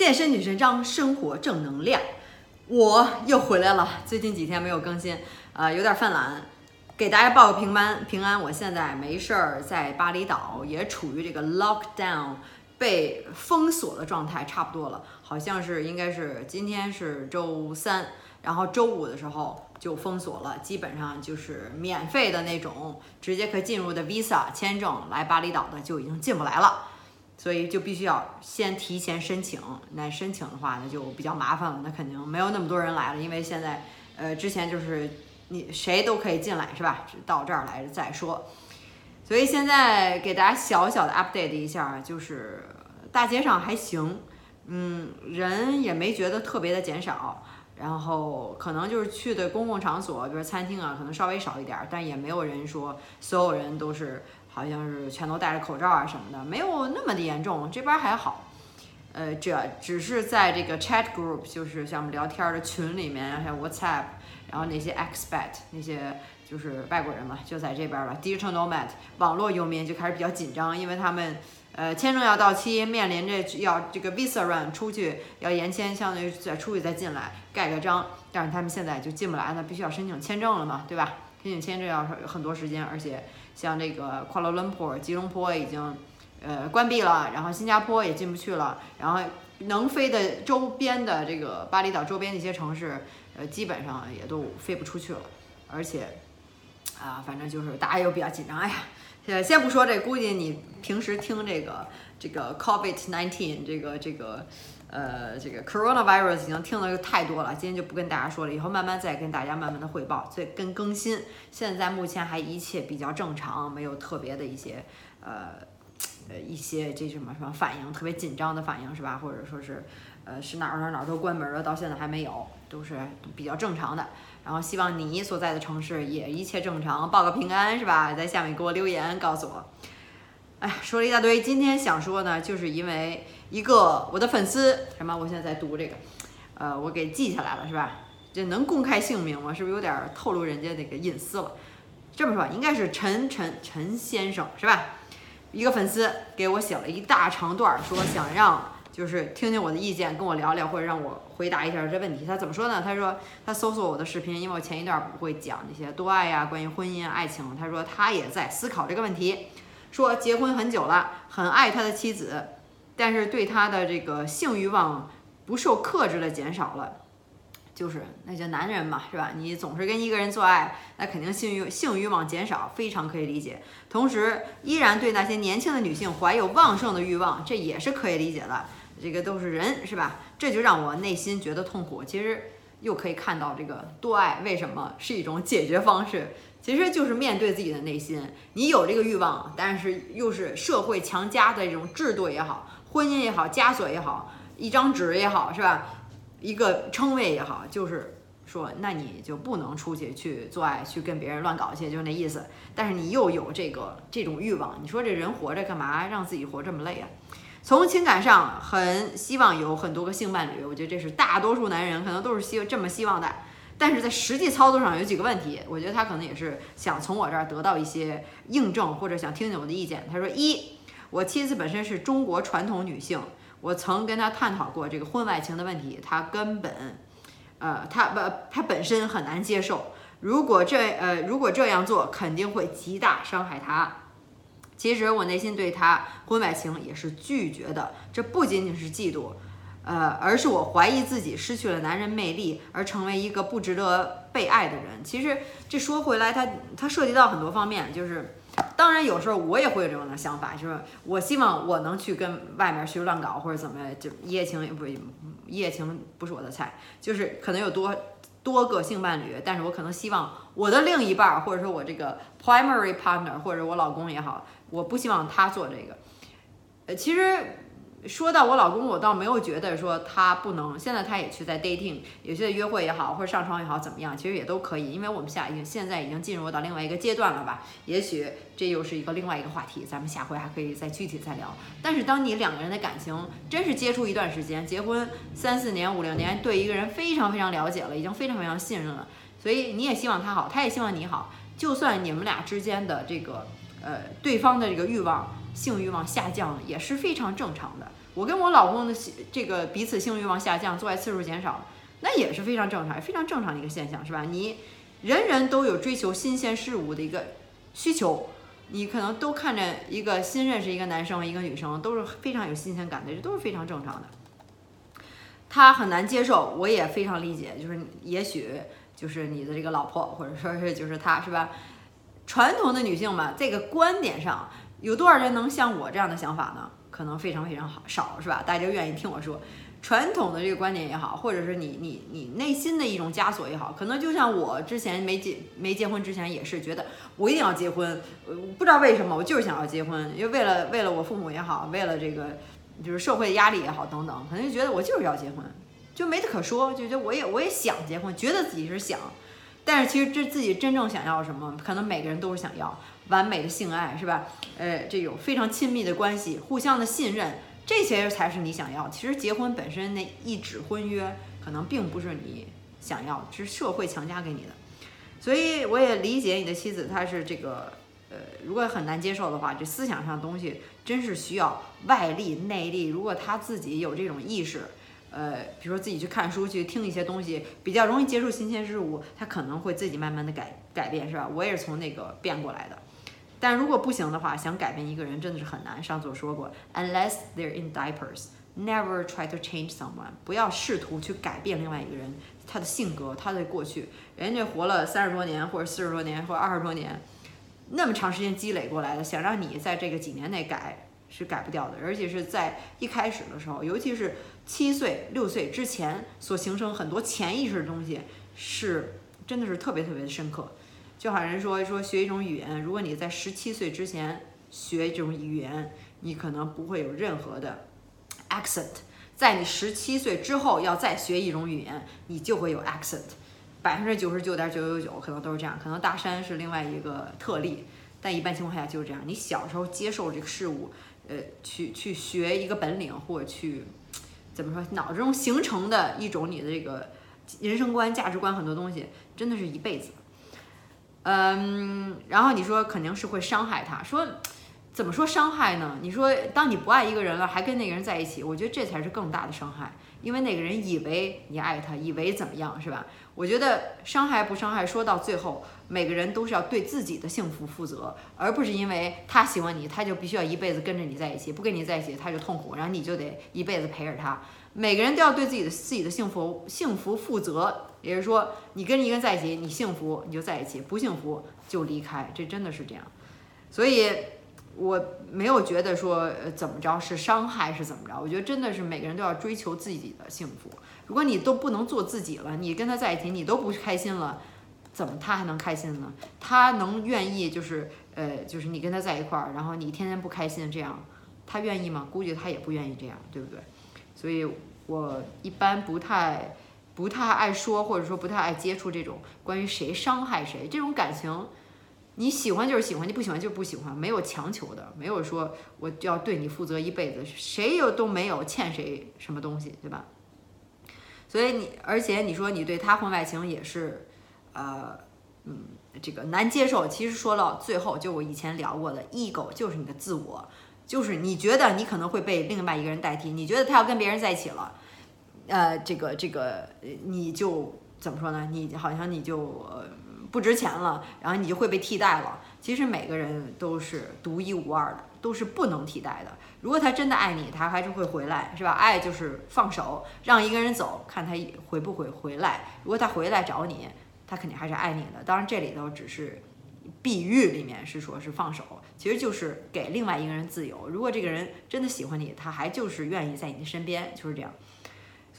健身女神张，生活正能量，我又回来了。最近几天没有更新，呃，有点犯懒，给大家报个平安。平安，我现在没事儿，在巴厘岛也处于这个 lockdown 被封锁的状态，差不多了。好像是应该是今天是周三，然后周五的时候就封锁了，基本上就是免费的那种，直接可进入的 visa 签证来巴厘岛的就已经进不来了。所以就必须要先提前申请，那申请的话那就比较麻烦了，那肯定没有那么多人来了，因为现在，呃，之前就是你谁都可以进来是吧？到这儿来再说。所以现在给大家小小的 update 一下，就是大街上还行，嗯，人也没觉得特别的减少，然后可能就是去的公共场所，比如餐厅啊，可能稍微少一点，但也没有人说所有人都是。好像是全都戴着口罩啊什么的，没有那么的严重，这边还好。呃，这只是在这个 chat group，就是像我们聊天的群里面，像 WhatsApp，然后那些 expat 那些就是外国人嘛，就在这边了。Digital nomad 网络游民就开始比较紧张，因为他们呃签证要到期，面临着要这个 visa run 出去要延签，相当于再出去再进来盖个章，但是他们现在就进不来那，必须要申请签证了嘛，对吧？申请签证要很多时间，而且。像这个 Kuala Lumpur（、吉隆坡已经呃关闭了，然后新加坡也进不去了，然后能飞的周边的这个巴厘岛周边的一些城市，呃基本上也都飞不出去了，而且啊反正就是大家又比较紧张。哎呀，对先不说这，估计你平时听这个这个 COVID nineteen 这个这个。呃，这个 coronavirus 已经听的太多了，今天就不跟大家说了，以后慢慢再跟大家慢慢的汇报，再跟更新。现在目前还一切比较正常，没有特别的一些呃呃一些这什么什么反应，特别紧张的反应是吧？或者说是呃是哪儿哪儿哪儿都关门了，到现在还没有，都是比较正常的。然后希望你所在的城市也一切正常，报个平安是吧？在下面给我留言告诉我。哎，说了一大堆，今天想说呢，就是因为。一个我的粉丝什么？我现在在读这个，呃，我给记下来了，是吧？这能公开姓名吗？是不是有点透露人家那个隐私了？这么说，应该是陈陈陈先生，是吧？一个粉丝给我写了一大长段，说想让就是听听我的意见，跟我聊聊，或者让我回答一下这问题。他怎么说呢？他说他搜索我的视频，因为我前一段不会讲那些多爱呀，关于婚姻爱情。他说他也在思考这个问题，说结婚很久了，很爱他的妻子。但是对他的这个性欲望不受克制的减少了，就是那些男人嘛，是吧？你总是跟一个人做爱，那肯定性欲性欲望减少，非常可以理解。同时，依然对那些年轻的女性怀有旺盛的欲望，这也是可以理解的。这个都是人，是吧？这就让我内心觉得痛苦。其实又可以看到这个多爱为什么是一种解决方式，其实就是面对自己的内心。你有这个欲望，但是又是社会强加的这种制度也好。婚姻也好，枷锁也好，一张纸也好，是吧？一个称谓也好，就是说，那你就不能出去去做爱，去跟别人乱搞去，就那意思。但是你又有这个这种欲望，你说这人活着干嘛让自己活这么累啊？从情感上很希望有很多个性伴侣，我觉得这是大多数男人可能都是希这么希望的。但是在实际操作上有几个问题，我觉得他可能也是想从我这儿得到一些印证，或者想听听我的意见。他说一。我妻子本身是中国传统女性，我曾跟她探讨过这个婚外情的问题，她根本，呃，她不，她本身很难接受。如果这，呃，如果这样做，肯定会极大伤害她。其实我内心对他婚外情也是拒绝的，这不仅仅是嫉妒，呃，而是我怀疑自己失去了男人魅力，而成为一个不值得被爱的人。其实这说回来，它它涉及到很多方面，就是。当然，有时候我也会有这种的想法，就是我希望我能去跟外面去乱搞或者怎么，就一夜情也不一夜情不是我的菜，就是可能有多多个性伴侣，但是我可能希望我的另一半或者说我这个 primary partner 或者我老公也好，我不希望他做这个。呃，其实。说到我老公，我倒没有觉得说他不能，现在他也去在 dating，也去在约会也好，或者上床也好，怎么样，其实也都可以，因为我们下已经现在已经进入到另外一个阶段了吧？也许这又是一个另外一个话题，咱们下回还可以再具体再聊。但是当你两个人的感情真是接触一段时间，结婚三四年、五六年，对一个人非常非常了解了，已经非常非常信任了，所以你也希望他好，他也希望你好，就算你们俩之间的这个呃对方的这个欲望。性欲望下降也是非常正常的，我跟我老公的这个彼此性欲望下降，做爱次数减少，那也是非常正常，非常正常的一个现象，是吧？你人人都有追求新鲜事物的一个需求，你可能都看着一个新认识一个男生一个女生，都是非常有新鲜感的，这都是非常正常的。他很难接受，我也非常理解，就是也许就是你的这个老婆，或者说是就是他，是吧？传统的女性嘛，这个观点上有多少人能像我这样的想法呢？可能非常非常好少，是吧？大家愿意听我说，传统的这个观点也好，或者是你你你内心的一种枷锁也好，可能就像我之前没结没结婚之前也是觉得我一定要结婚，呃，不知道为什么我就是想要结婚，因为为了为了我父母也好，为了这个。就是社会的压力也好，等等，可能就觉得我就是要结婚，就没得可说，就觉得我也我也想结婚，觉得自己是想，但是其实这自己真正想要什么，可能每个人都是想要完美的性爱，是吧？呃，这种非常亲密的关系，互相的信任，这些才是你想要。其实结婚本身那一纸婚约，可能并不是你想要，是社会强加给你的。所以我也理解你的妻子，她是这个。呃，如果很难接受的话，这思想上的东西真是需要外力内力。如果他自己有这种意识，呃，比如说自己去看书去听一些东西，比较容易接触新鲜事物，他可能会自己慢慢的改改变，是吧？我也是从那个变过来的。但如果不行的话，想改变一个人真的是很难。上次我说过，unless they're in diapers，never try to change someone。不要试图去改变另外一个人，他的性格，他的过去，人家活了三十多年，或者四十多年，或者二十多年。那么长时间积累过来的，想让你在这个几年内改是改不掉的，而且是在一开始的时候，尤其是七岁、六岁之前所形成很多潜意识的东西，是真的是特别特别的深刻。就好像说说学一种语言，如果你在十七岁之前学这种语言，你可能不会有任何的 accent；在你十七岁之后要再学一种语言，你就会有 accent。百分之九十九点九九九可能都是这样，可能大山是另外一个特例，但一般情况下就是这样。你小时候接受这个事物，呃，去去学一个本领，或去怎么说，脑子中形成的一种你的这个人生观、价值观，很多东西真的是一辈子。嗯，然后你说肯定是会伤害他，说怎么说伤害呢？你说当你不爱一个人了，还跟那个人在一起，我觉得这才是更大的伤害。因为那个人以为你爱他，以为怎么样，是吧？我觉得伤害不伤害，说到最后，每个人都是要对自己的幸福负责，而不是因为他喜欢你，他就必须要一辈子跟着你在一起，不跟你在一起他就痛苦，然后你就得一辈子陪着他。每个人都要对自己的自己的幸福幸福负责，也就是说，你跟一个人在一起，你幸福你就在一起，不幸福就离开，这真的是这样。所以。我没有觉得说怎么着是伤害是怎么着，我觉得真的是每个人都要追求自己的幸福。如果你都不能做自己了，你跟他在一起你都不开心了，怎么他还能开心呢？他能愿意就是呃就是你跟他在一块儿，然后你天天不开心这样，他愿意吗？估计他也不愿意这样，对不对？所以我一般不太不太爱说，或者说不太爱接触这种关于谁伤害谁这种感情。你喜欢就是喜欢，你不喜欢就是不喜欢，没有强求的，没有说我就要对你负责一辈子，谁又都没有欠谁什么东西，对吧？所以你，而且你说你对他婚外情也是，呃，嗯，这个难接受。其实说到最后，就我以前聊过的，ego 就是你的自我，就是你觉得你可能会被另外一个人代替，你觉得他要跟别人在一起了，呃，这个这个你就怎么说呢？你好像你就。不值钱了，然后你就会被替代了。其实每个人都是独一无二的，都是不能替代的。如果他真的爱你，他还是会回来，是吧？爱就是放手，让一个人走，看他回不回回来。如果他回来找你，他肯定还是爱你的。当然，这里头只是比喻，里面是说是放手，其实就是给另外一个人自由。如果这个人真的喜欢你，他还就是愿意在你的身边，就是这样。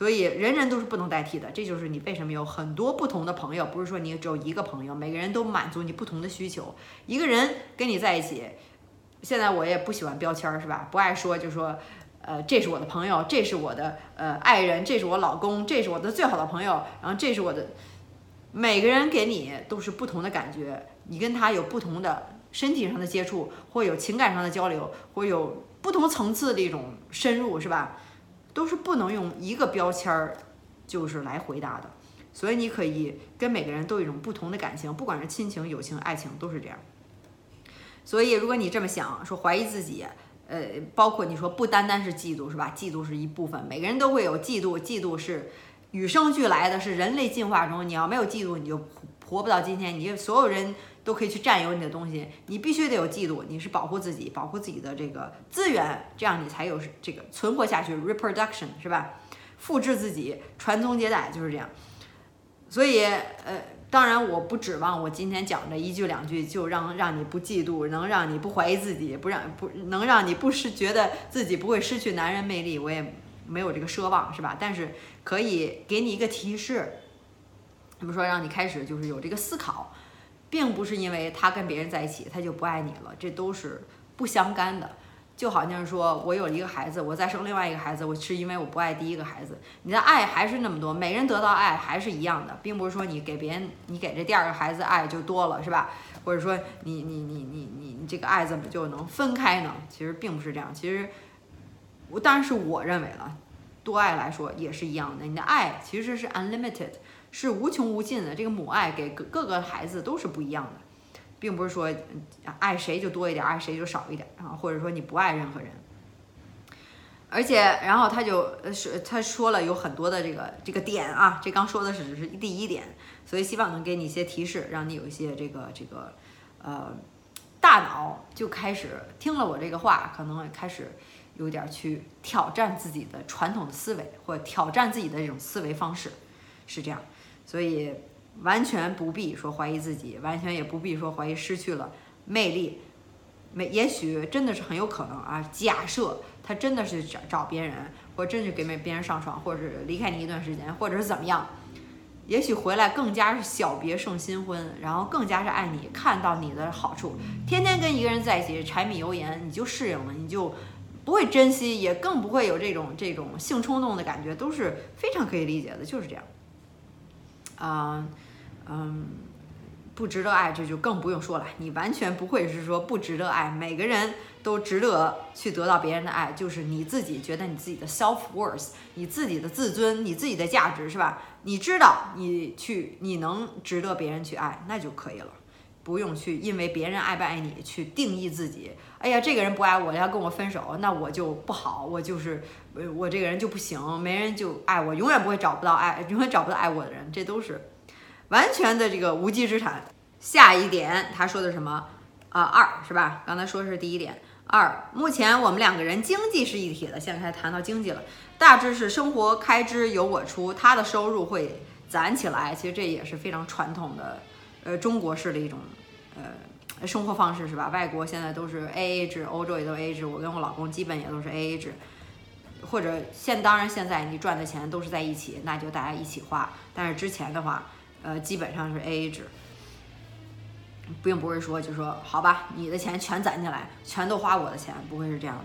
所以人人都是不能代替的，这就是你为什么有很多不同的朋友，不是说你只有一个朋友，每个人都满足你不同的需求。一个人跟你在一起，现在我也不喜欢标签儿，是吧？不爱说，就说，呃，这是我的朋友，这是我的呃爱人，这是我老公，这是我的最好的朋友，然后这是我的。每个人给你都是不同的感觉，你跟他有不同的身体上的接触，或有情感上的交流，或有不同层次的一种深入，是吧？都是不能用一个标签儿，就是来回答的，所以你可以跟每个人都有一种不同的感情，不管是亲情、友情、爱情，都是这样。所以如果你这么想，说怀疑自己，呃，包括你说不单单是嫉妒是吧？嫉妒是一部分，每个人都会有嫉妒，嫉妒是与生俱来的，是人类进化中，你要没有嫉妒，你就活不到今天，你就所有人都可以去占有你的东西，你必须得有嫉妒，你是保护自己，保护自己的这个资源，这样你才有这个存活下去，reproduction 是吧？复制自己，传宗接代就是这样，所以呃。当然，我不指望我今天讲的一句两句就让让你不嫉妒，能让你不怀疑自己，不让不能让你不失觉得自己不会失去男人魅力，我也没有这个奢望，是吧？但是可以给你一个提示，怎么说让你开始就是有这个思考，并不是因为他跟别人在一起他就不爱你了，这都是不相干的。就好像说，我有一个孩子，我再生另外一个孩子，我是因为我不爱第一个孩子。你的爱还是那么多，每人得到爱还是一样的，并不是说你给别人，你给这第二个孩子爱就多了，是吧？或者说你你你你你你这个爱怎么就能分开呢？其实并不是这样。其实我当然是我认为了，多爱来说也是一样的。你的爱其实是 unlimited，是无穷无尽的。这个母爱给各各个孩子都是不一样的。并不是说爱谁就多一点，爱谁就少一点啊，或者说你不爱任何人。而且，然后他就呃是他说了有很多的这个这个点啊，这刚说的只是第一点，所以希望能给你一些提示，让你有一些这个这个呃大脑就开始听了我这个话，可能开始有点去挑战自己的传统的思维，或挑战自己的这种思维方式，是这样，所以。完全不必说怀疑自己，完全也不必说怀疑失去了魅力。没，也许真的是很有可能啊。假设他真的是找找别人，或真是跟别人上床，或者是离开你一段时间，或者是怎么样，也许回来更加是小别胜新婚，然后更加是爱你，看到你的好处。天天跟一个人在一起，柴米油盐，你就适应了，你就不会珍惜，也更不会有这种这种性冲动的感觉，都是非常可以理解的，就是这样。啊。嗯，不值得爱，这就更不用说了。你完全不会是说不值得爱，每个人都值得去得到别人的爱，就是你自己觉得你自己的 self worth，你自己的自尊，你自己的价值是吧？你知道你去，你能值得别人去爱，那就可以了，不用去因为别人爱不爱你去定义自己。哎呀，这个人不爱我，要跟我分手，那我就不好，我就是我这个人就不行，没人就爱我，永远不会找不到爱，永远找不到爱我的人，这都是。完全的这个无稽之谈。下一点，他说的什么？啊，二是吧？刚才说是第一点。二，目前我们两个人经济是一体的。现在开始谈到经济了，大致是生活开支由我出，他的收入会攒起来。其实这也是非常传统的，呃，中国式的一种呃生活方式，是吧？外国现在都是 A A 制，欧洲也都 A A 制。我跟我老公基本也都是 A A 制，或者现当然现在你赚的钱都是在一起，那就大家一起花。但是之前的话。呃，基本上是 A A 制，并不是说就说好吧，你的钱全攒起来，全都花我的钱，不会是这样的。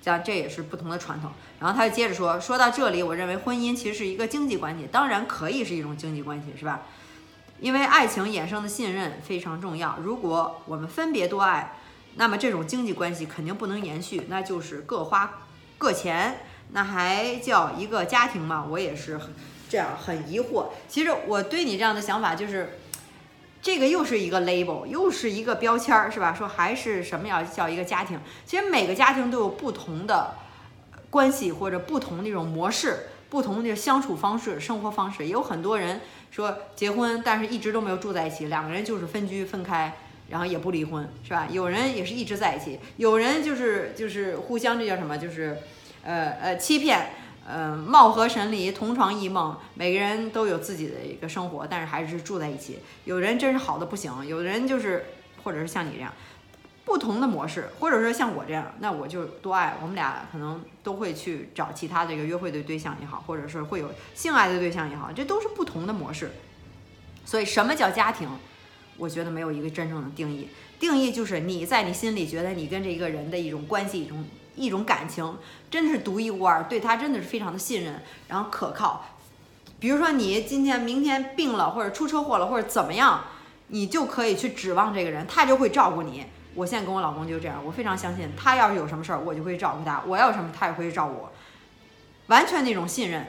这样这也是不同的传统。然后他就接着说，说到这里，我认为婚姻其实是一个经济关系，当然可以是一种经济关系，是吧？因为爱情衍生的信任非常重要。如果我们分别多爱，那么这种经济关系肯定不能延续，那就是各花各钱，那还叫一个家庭吗？我也是。这样很疑惑。其实我对你这样的想法就是，这个又是一个 label，又是一个标签儿，是吧？说还是什么要叫一个家庭？其实每个家庭都有不同的关系或者不同的那种模式，不同的相处方式、生活方式。也有很多人说结婚，但是一直都没有住在一起，两个人就是分居分开，然后也不离婚，是吧？有人也是一直在一起，有人就是就是互相这叫什么？就是呃呃欺骗。嗯，貌合神离，同床异梦，每个人都有自己的一个生活，但是还是住在一起。有人真是好的不行，有的人就是，或者是像你这样，不同的模式，或者说像我这样，那我就多爱。我们俩可能都会去找其他这个约会的对象也好，或者是会有性爱的对象也好，这都是不同的模式。所以，什么叫家庭？我觉得没有一个真正的定义。定义就是你在你心里觉得你跟这一个人的一种关系，一种。一种感情真的是独一无二，对他真的是非常的信任，然后可靠。比如说你今天、明天病了，或者出车祸了，或者怎么样，你就可以去指望这个人，他就会照顾你。我现在跟我老公就这样，我非常相信他，要是有什么事儿，我就会照顾他；我要什么，他也会照顾我，完全那种信任。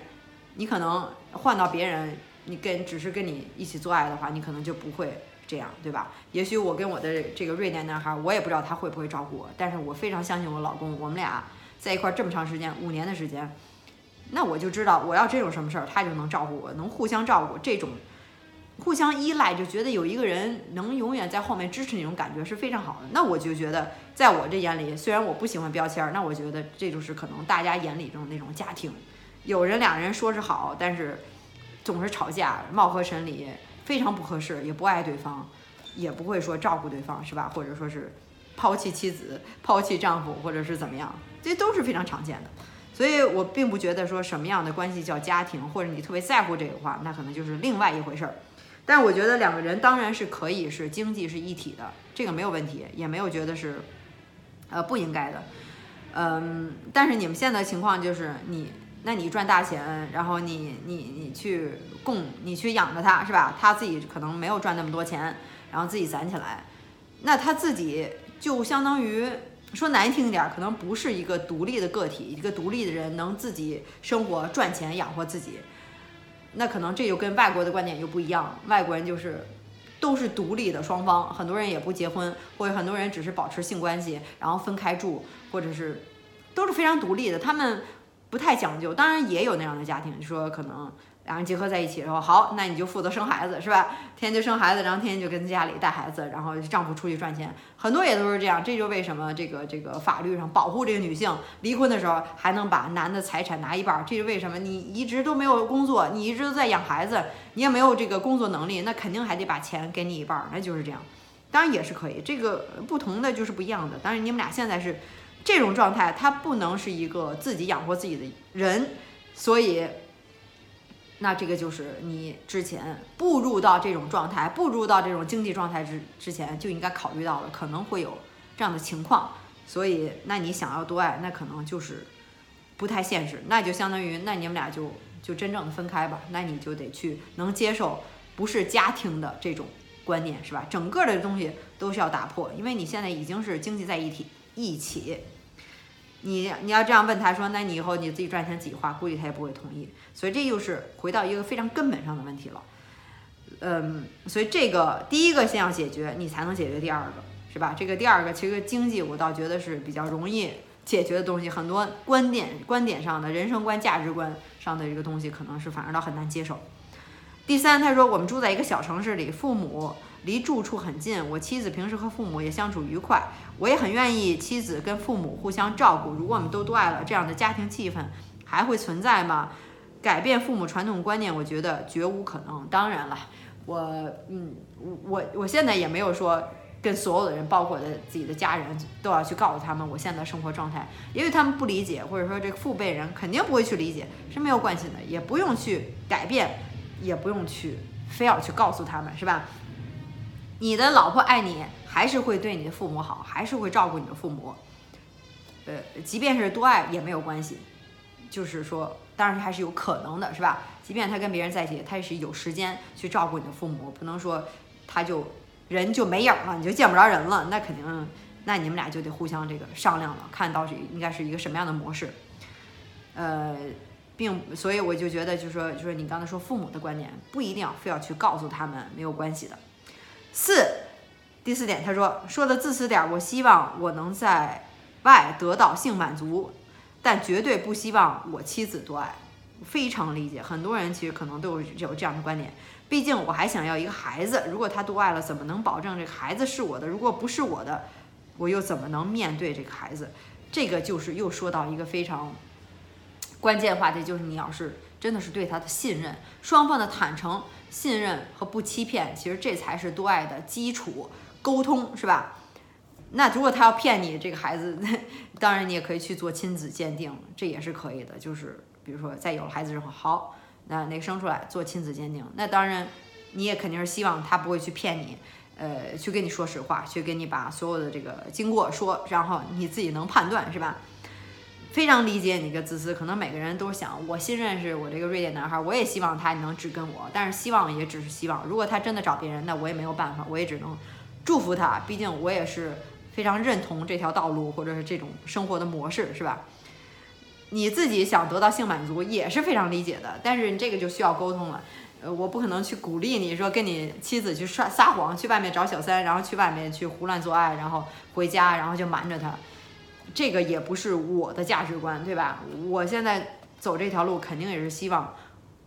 你可能换到别人，你跟只是跟你一起做爱的话，你可能就不会这样，对吧？也许我跟我的这个瑞典男孩，我也不知道他会不会照顾我，但是我非常相信我老公，我们俩在一块这么长时间，五年的时间，那我就知道我要真有什么事儿，他就能照顾我，能互相照顾，这种互相依赖，就觉得有一个人能永远在后面支持那种感觉是非常好的。那我就觉得，在我这眼里，虽然我不喜欢标签，那我觉得这就是可能大家眼里中那种家庭。有人两人说是好，但是总是吵架，貌合神离，非常不合适，也不爱对方，也不会说照顾对方，是吧？或者说是抛弃妻子、抛弃丈夫，或者是怎么样，这都是非常常见的。所以我并不觉得说什么样的关系叫家庭，或者你特别在乎这个话，那可能就是另外一回事儿。但我觉得两个人当然是可以是经济是一体的，这个没有问题，也没有觉得是呃不应该的。嗯，但是你们现在的情况就是你。那你赚大钱，然后你你你去供，你去养着他，是吧？他自己可能没有赚那么多钱，然后自己攒起来，那他自己就相当于说难听一点，可能不是一个独立的个体，一个独立的人能自己生活赚钱养活自己。那可能这就跟外国的观点又不一样，外国人就是都是独立的双方，很多人也不结婚，或者很多人只是保持性关系，然后分开住，或者是都是非常独立的，他们。不太讲究，当然也有那样的家庭，就说可能两人结合在一起，然后好，那你就负责生孩子，是吧？天天就生孩子，然后天天就跟家里带孩子，然后丈夫出去赚钱，很多也都是这样。这就为什么这个这个法律上保护这个女性离婚的时候还能把男的财产拿一半？这是为什么？你一直都没有工作，你一直都在养孩子，你也没有这个工作能力，那肯定还得把钱给你一半，那就是这样。当然也是可以，这个不同的就是不一样的。当然你们俩现在是。这种状态，他不能是一个自己养活自己的人，所以，那这个就是你之前步入到这种状态，步入到这种经济状态之之前就应该考虑到了，可能会有这样的情况。所以，那你想要多爱，那可能就是不太现实。那就相当于，那你们俩就就真正的分开吧。那你就得去能接受不是家庭的这种观念，是吧？整个的东西都是要打破，因为你现在已经是经济在一体一起。你你要这样问他说，那你以后你自己赚钱自己花，估计他也不会同意。所以这又是回到一个非常根本上的问题了。嗯，所以这个第一个先要解决，你才能解决第二个，是吧？这个第二个其实经济我倒觉得是比较容易解决的东西，很多观点观点上的人生观价值观上的这个东西，可能是反而倒很难接受。第三，他说我们住在一个小城市里，父母。离住处很近，我妻子平时和父母也相处愉快，我也很愿意妻子跟父母互相照顾。如果我们都多爱了，这样的家庭气氛还会存在吗？改变父母传统观念，我觉得绝无可能。当然了，我嗯，我我现在也没有说跟所有的人，包括的自己的家人，都要去告诉他们我现在的生活状态，因为他们不理解，或者说这父辈人肯定不会去理解，是没有关系的，也不用去改变，也不用去非要去告诉他们，是吧？你的老婆爱你，还是会对你的父母好，还是会照顾你的父母。呃，即便是多爱也没有关系，就是说，当然还是有可能的，是吧？即便他跟别人在一起，他也是有时间去照顾你的父母，不能说他就人就没影了，你就见不着人了，那肯定，那你们俩就得互相这个商量了，看到底应该是一个什么样的模式。呃，并所以我就觉得，就是说，就是你刚才说父母的观点，不一定要非要去告诉他们，没有关系的。四，第四点，他说说的自私点，我希望我能在外得到性满足，但绝对不希望我妻子多爱。非常理解，很多人其实可能都有有这样的观点。毕竟我还想要一个孩子，如果他多爱了，怎么能保证这个孩子是我的？如果不是我的，我又怎么能面对这个孩子？这个就是又说到一个非常关键话题，就是你要是真的是对他的信任，双方的坦诚。信任和不欺骗，其实这才是多爱的基础。沟通是吧？那如果他要骗你，这个孩子，当然你也可以去做亲子鉴定，这也是可以的。就是比如说，在有了孩子之后，好，那那个生出来做亲子鉴定，那当然你也肯定是希望他不会去骗你，呃，去跟你说实话，去跟你把所有的这个经过说，然后你自己能判断是吧？非常理解你个自私，可能每个人都想，我新认识我这个瑞典男孩，我也希望他能只跟我，但是希望也只是希望。如果他真的找别人，那我也没有办法，我也只能祝福他。毕竟我也是非常认同这条道路或者是这种生活的模式，是吧？你自己想得到性满足也是非常理解的，但是你这个就需要沟通了。呃，我不可能去鼓励你说跟你妻子去撒撒谎，去外面找小三，然后去外面去胡乱做爱，然后回家，然后就瞒着他。这个也不是我的价值观，对吧？我现在走这条路，肯定也是希望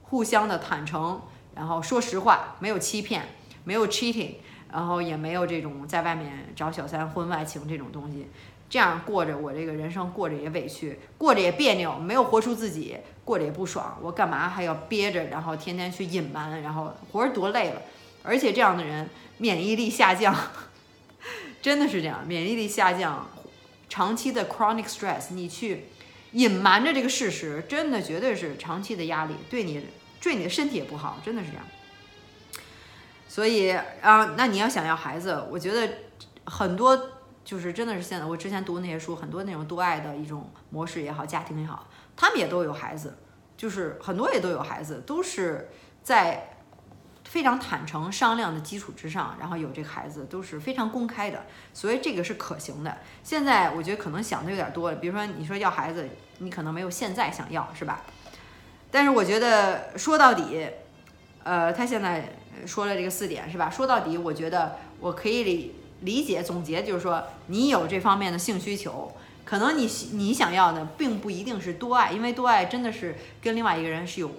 互相的坦诚，然后说实话，没有欺骗，没有 cheating，然后也没有这种在外面找小三、婚外情这种东西。这样过着我这个人生，过着也委屈，过着也别扭，没有活出自己，过着也不爽。我干嘛还要憋着，然后天天去隐瞒，然后活着多累了。而且这样的人免疫力下降，真的是这样，免疫力下降，长期的 chronic stress，你去隐瞒着这个事实，真的绝对是长期的压力，对你对你的身体也不好，真的是这样。所以啊，那你要想要孩子，我觉得很多。就是真的是现在，我之前读那些书，很多那种多爱的一种模式也好，家庭也好，他们也都有孩子，就是很多也都有孩子，都是在非常坦诚商量的基础之上，然后有这个孩子都是非常公开的，所以这个是可行的。现在我觉得可能想的有点多了，比如说你说要孩子，你可能没有现在想要，是吧？但是我觉得说到底，呃，他现在说了这个四点，是吧？说到底，我觉得我可以理。理解总结就是说，你有这方面的性需求，可能你你想要的并不一定是多爱，因为多爱真的是跟另外一个人是有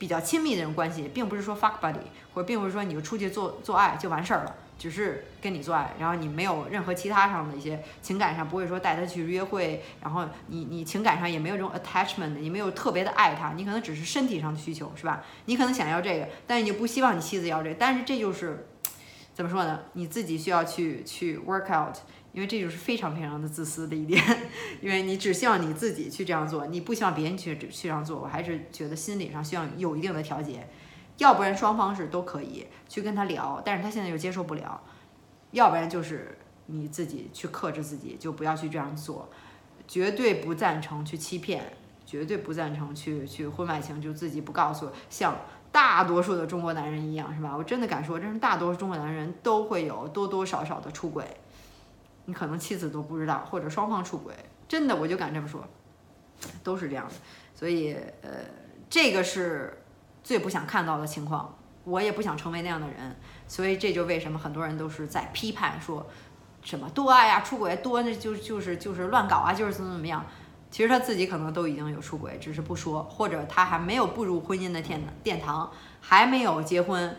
比较亲密的这种关系，并不是说 fuck buddy，或者并不是说你就出去做做爱就完事儿了，只是跟你做爱，然后你没有任何其他上的一些情感上不会说带他去约会，然后你你情感上也没有这种 attachment，你没有特别的爱他，你可能只是身体上的需求是吧？你可能想要这个，但是你不希望你妻子要这个，但是这就是。怎么说呢？你自己需要去去 work out，因为这就是非常非常的自私的一点，因为你只希望你自己去这样做，你不希望别人去去这样做。我还是觉得心理上需要有一定的调节，要不然双方是都可以去跟他聊，但是他现在又接受不了，要不然就是你自己去克制自己，就不要去这样做，绝对不赞成去欺骗，绝对不赞成去去婚外情，就自己不告诉像。大多数的中国男人一样，是吧？我真的敢说，真是大多数中国男人都会有多多少少的出轨，你可能妻子都不知道，或者双方出轨，真的我就敢这么说，都是这样的。所以，呃，这个是最不想看到的情况，我也不想成为那样的人。所以这就为什么很多人都是在批判说，什么多爱呀、出轨多，那就就是就是乱搞啊，就是怎么怎么样。其实他自己可能都已经有出轨，只是不说，或者他还没有步入婚姻的殿殿堂，还没有结婚，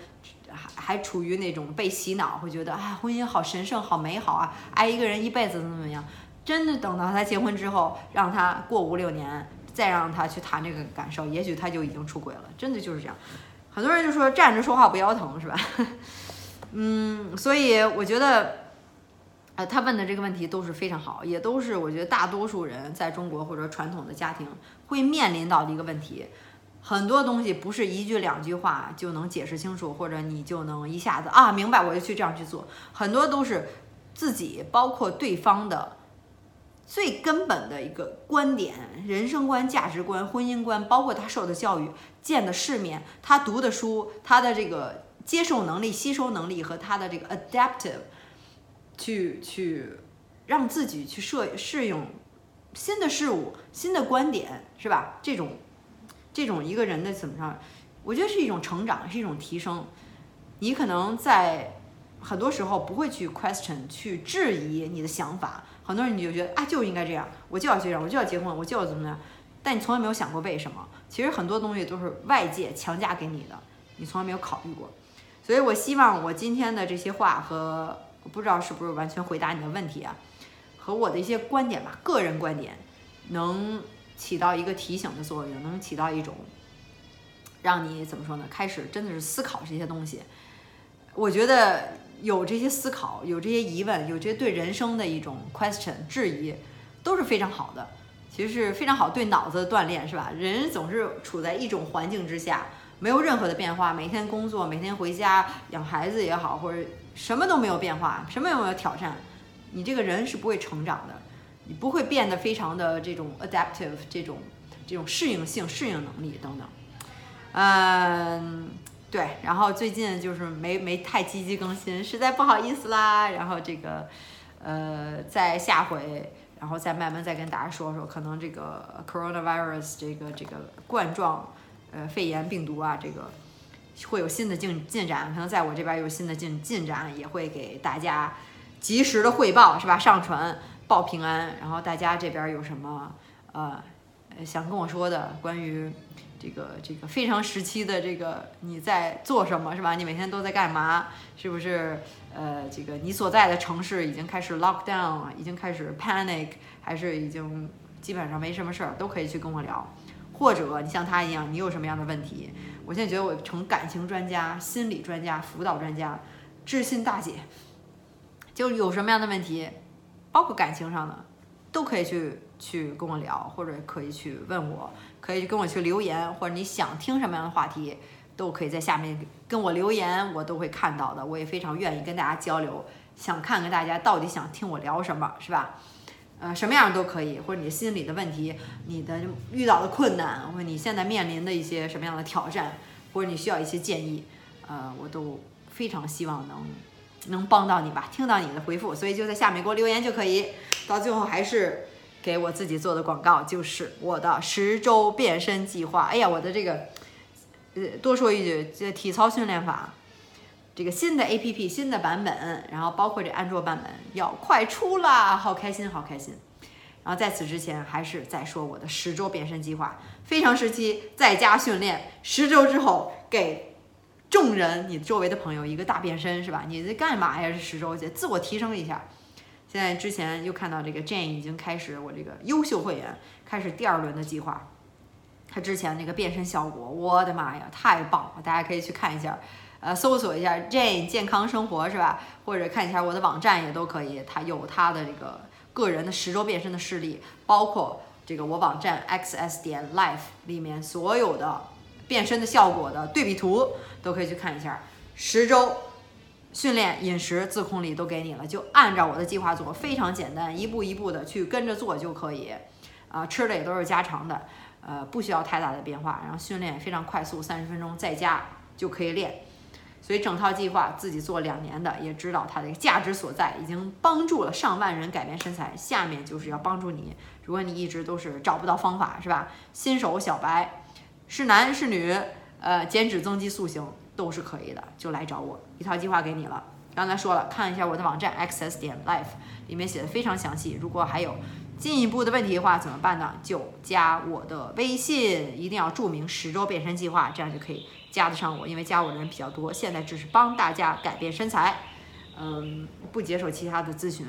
还还处于那种被洗脑，会觉得啊，婚姻好神圣，好美好啊，爱一个人一辈子怎么怎么样？真的等到他结婚之后，让他过五六年，再让他去谈这个感受，也许他就已经出轨了。真的就是这样，很多人就说站着说话不腰疼，是吧？嗯，所以我觉得。呃，他问的这个问题都是非常好，也都是我觉得大多数人在中国或者传统的家庭会面临到的一个问题。很多东西不是一句两句话就能解释清楚，或者你就能一下子啊明白，我就去这样去做。很多都是自己，包括对方的最根本的一个观点、人生观、价值观、婚姻观，包括他受的教育、见的世面、他读的书、他的这个接受能力、吸收能力和他的这个 adaptive。去去让自己去适适应新的事物、新的观点，是吧？这种这种一个人的怎么着？我觉得是一种成长，是一种提升。你可能在很多时候不会去 question、去质疑你的想法。很多人你就觉得啊，就应该这样，我就要这样，我就要结婚，我就要怎么样。但你从来没有想过为什么？其实很多东西都是外界强加给你的，你从来没有考虑过。所以我希望我今天的这些话和。我不知道是不是完全回答你的问题啊，和我的一些观点吧，个人观点，能起到一个提醒的作用，能起到一种让你怎么说呢？开始真的是思考这些东西。我觉得有这些思考，有这些疑问，有这些对人生的一种 question 质疑，都是非常好的。其实是非常好对脑子的锻炼，是吧？人总是处在一种环境之下，没有任何的变化，每天工作，每天回家养孩子也好，或者。什么都没有变化，什么也没有挑战，你这个人是不会成长的，你不会变得非常的这种 adaptive 这种这种适应性、适应能力等等。嗯，对。然后最近就是没没太积极更新，实在不好意思啦。然后这个呃，在下回，然后再慢慢再跟大家说说，可能这个 coronavirus 这个这个冠状呃肺炎病毒啊，这个会有新的进进展，可能在我这边有新的进进展，也会给大家及时的汇报，是吧？上传报平安，然后大家这边有什么呃想跟我说的关于这个这个非常时期的这个你在做什么，是吧？你每天都在干嘛？是不是呃这个你所在的城市已经开始 lock down，了已经开始 panic，还是已经基本上没什么事儿，都可以去跟我聊。或者你像他一样，你有什么样的问题？我现在觉得我成感情专家、心理专家、辅导专家、知心大姐，就有什么样的问题，包括感情上的，都可以去去跟我聊，或者可以去问我，可以跟我去留言，或者你想听什么样的话题，都可以在下面跟我留言，我都会看到的。我也非常愿意跟大家交流，想看看大家到底想听我聊什么，是吧？呃，什么样都可以，或者你心理的问题，你的遇到的困难，或者你现在面临的一些什么样的挑战，或者你需要一些建议，呃，我都非常希望能能帮到你吧，听到你的回复，所以就在下面给我留言就可以。到最后还是给我自己做的广告，就是我的十周变身计划。哎呀，我的这个，呃，多说一句，这体操训练法。这个新的 A P P 新的版本，然后包括这安卓版本要快出啦，好开心，好开心。然后在此之前，还是再说我的十周变身计划，非常时期在家训练，十周之后给众人，你周围的朋友一个大变身，是吧？你在干嘛呀？这十周去自我提升一下。现在之前又看到这个 Jane 已经开始我这个优秀会员开始第二轮的计划，他之前那个变身效果，我的妈呀，太棒了！大家可以去看一下。呃，搜索一下 Jane 健康生活是吧？或者看一下我的网站也都可以，它有它的这个个人的十周变身的事例，包括这个我网站 xs 点 life 里面所有的变身的效果的对比图都可以去看一下。十周训练、饮食、自控力都给你了，就按照我的计划做，非常简单，一步一步的去跟着做就可以。啊，吃的也都是家常的，呃，不需要太大的变化，然后训练也非常快速，三十分钟在家就可以练。所以整套计划自己做两年的，也知道它的价值所在，已经帮助了上万人改变身材。下面就是要帮助你，如果你一直都是找不到方法，是吧？新手小白，是男是女，呃，减脂增肌塑形都是可以的，就来找我，一套计划给你了。刚才说了，看一下我的网站 xs 点 life，里面写的非常详细。如果还有进一步的问题的话，怎么办呢？就加我的微信，一定要注明十周变身计划，这样就可以。加得上我，因为加我的人比较多。现在只是帮大家改变身材，嗯，不接受其他的咨询。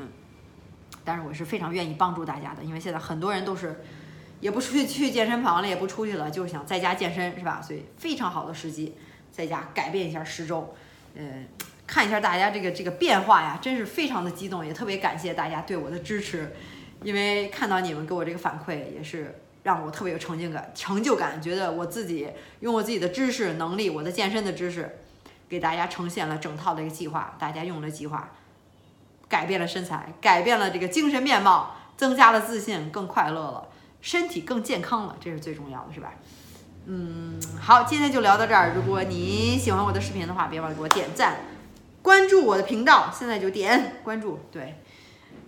但是我是非常愿意帮助大家的，因为现在很多人都是也不出去去健身房了，也不出去了，就是想在家健身，是吧？所以非常好的时机，在家改变一下十周，呃，看一下大家这个这个变化呀，真是非常的激动，也特别感谢大家对我的支持，因为看到你们给我这个反馈也是。让我特别有成就感，成就感，觉得我自己用我自己的知识能力，我的健身的知识，给大家呈现了整套的一个计划，大家用了计划，改变了身材，改变了这个精神面貌，增加了自信，更快乐了，身体更健康了，这是最重要的，是吧？嗯，好，今天就聊到这儿。如果你喜欢我的视频的话，别忘了给我点赞，关注我的频道，现在就点关注。对，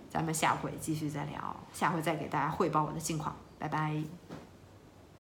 咱们下回继续再聊，下回再给大家汇报我的近况。拜拜。